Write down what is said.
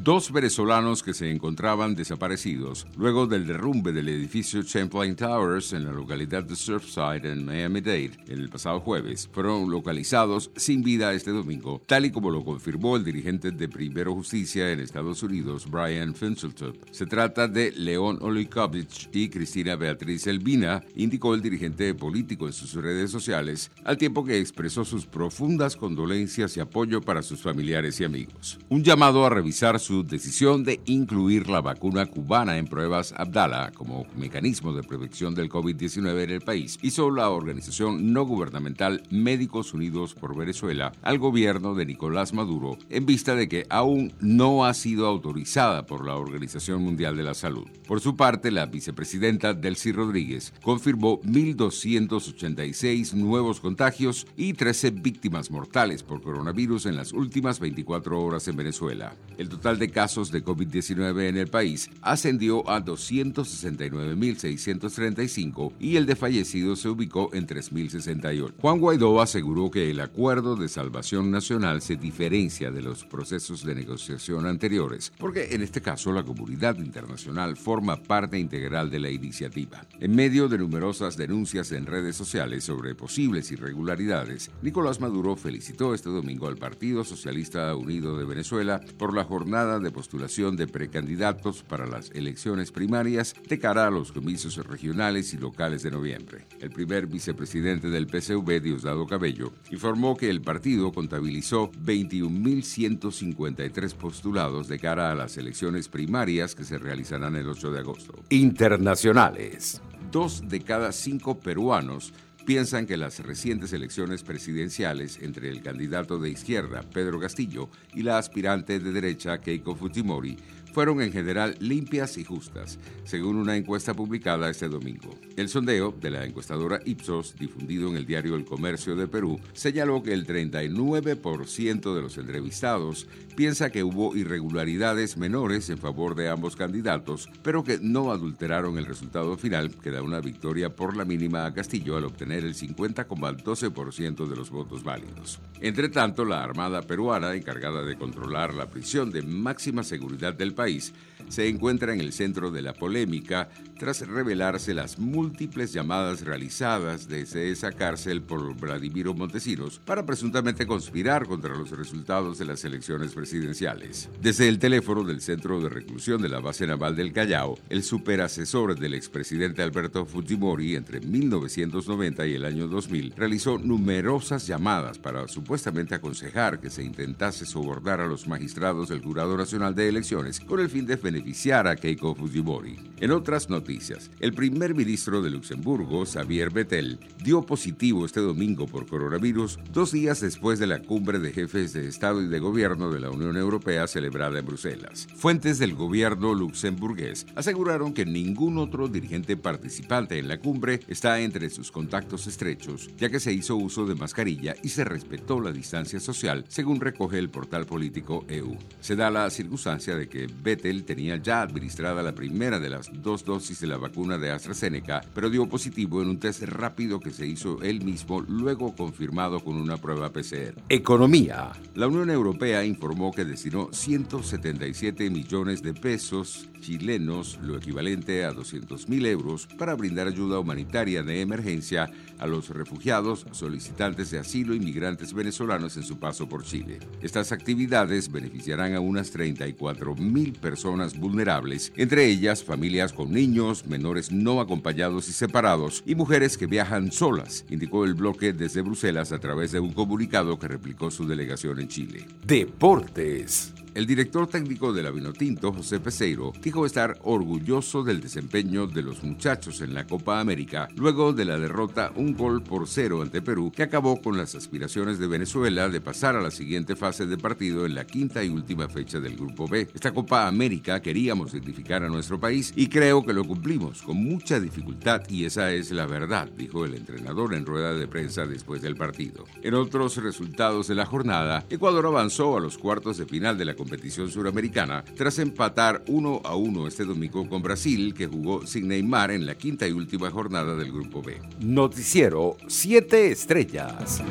Dos venezolanos que se encontraban desaparecidos luego del derrumbe del edificio Champlain Towers en la localidad de Surfside en Miami-Dade el pasado jueves fueron localizados sin vida este domingo, tal y como lo confirmó el dirigente de Primero Justicia en Estados Unidos, Brian Finseltop. Se trata de León Olikovich y Cristina Beatriz Elvina, indicó el dirigente político en sus redes sociales, al tiempo que expresó sus profundas condolencias y apoyo para sus familiares y amigos. Un llamado a revisar su decisión de incluir la vacuna cubana en pruebas Abdala como mecanismo de prevención del COVID-19 en el país, hizo la organización no gubernamental Médicos Unidos por Venezuela al gobierno de Nicolás Maduro en vista de que aún no ha sido autorizada por la Organización Mundial de la Salud. Por su parte, la vicepresidenta Delcy Rodríguez confirmó 1.286 nuevos contagios y 13 víctimas mortales por coronavirus en las últimas 24 horas en Venezuela. El total de casos de COVID-19 en el país ascendió a 269.635 y el de fallecidos se ubicó en 3.068. Juan Guaidó aseguró que el acuerdo de salvación nacional se diferencia de los procesos de negociación anteriores, porque en este caso la comunidad internacional forma parte integral de la iniciativa. En medio de numerosas denuncias en redes sociales sobre posibles irregularidades, Nicolás Maduro felicitó este domingo al Partido Socialista Unido de Venezuela por la jornada de postulación de precandidatos para las elecciones primarias de cara a los comicios regionales y locales de noviembre. El primer vicepresidente del PCV, Diosdado Cabello, informó que el partido contabilizó 21.153 postulados de cara a las elecciones primarias que se realizarán el 8 de agosto. Internacionales. Dos de cada cinco peruanos piensan que las recientes elecciones presidenciales entre el candidato de izquierda, Pedro Castillo, y la aspirante de derecha, Keiko Fujimori, fueron en general limpias y justas, según una encuesta publicada este domingo. El sondeo de la encuestadora Ipsos, difundido en el diario El Comercio de Perú, señaló que el 39% de los entrevistados piensa que hubo irregularidades menores en favor de ambos candidatos, pero que no adulteraron el resultado final, que da una victoria por la mínima a Castillo al obtener el 50,12% de los votos válidos. Entre tanto, la Armada peruana, encargada de controlar la prisión de máxima seguridad del país, país. Se encuentra en el centro de la polémica tras revelarse las múltiples llamadas realizadas desde esa cárcel por Vladimiro Montesinos para presuntamente conspirar contra los resultados de las elecciones presidenciales. Desde el teléfono del centro de reclusión de la base naval del Callao, el superasesor del expresidente Alberto Fujimori entre 1990 y el año 2000 realizó numerosas llamadas para supuestamente aconsejar que se intentase sobornar a los magistrados del Jurado Nacional de Elecciones con el fin de beneficiar a Keiko Fujimori. En otras noticias, el primer ministro de Luxemburgo, Xavier Bettel, dio positivo este domingo por coronavirus dos días después de la cumbre de jefes de Estado y de Gobierno de la Unión Europea celebrada en Bruselas. Fuentes del gobierno luxemburgués aseguraron que ningún otro dirigente participante en la cumbre está entre sus contactos estrechos, ya que se hizo uso de mascarilla y se respetó la distancia social, según recoge el portal político EU. Se da la circunstancia de que Bettel tenía ya administrada la primera de las dos dosis de la vacuna de AstraZeneca, pero dio positivo en un test rápido que se hizo él mismo, luego confirmado con una prueba PCR. Economía. La Unión Europea informó que destinó 177 millones de pesos chilenos, lo equivalente a 200 mil euros, para brindar ayuda humanitaria de emergencia a los refugiados, solicitantes de asilo y migrantes venezolanos en su paso por Chile. Estas actividades beneficiarán a unas 34 mil personas vulnerables, entre ellas familias con niños, menores no acompañados y separados y mujeres que viajan solas, indicó el bloque desde Bruselas a través de un comunicado que replicó su delegación en Chile. Deportes. El director técnico de la Vinotinto, José Peseiro, dijo estar orgulloso del desempeño de los muchachos en la Copa América luego de la derrota un gol por cero ante Perú que acabó con las aspiraciones de Venezuela de pasar a la siguiente fase de partido en la quinta y última fecha del Grupo B. Esta Copa América queríamos significar a nuestro país y creo que lo cumplimos con mucha dificultad y esa es la verdad, dijo el entrenador en rueda de prensa después del partido. En otros resultados de la jornada, Ecuador avanzó a los cuartos de final de la competición suramericana tras empatar 1 a 1 este domingo con Brasil, que jugó sin Neymar en la quinta y última jornada del Grupo B. Noticiero 7 Estrellas.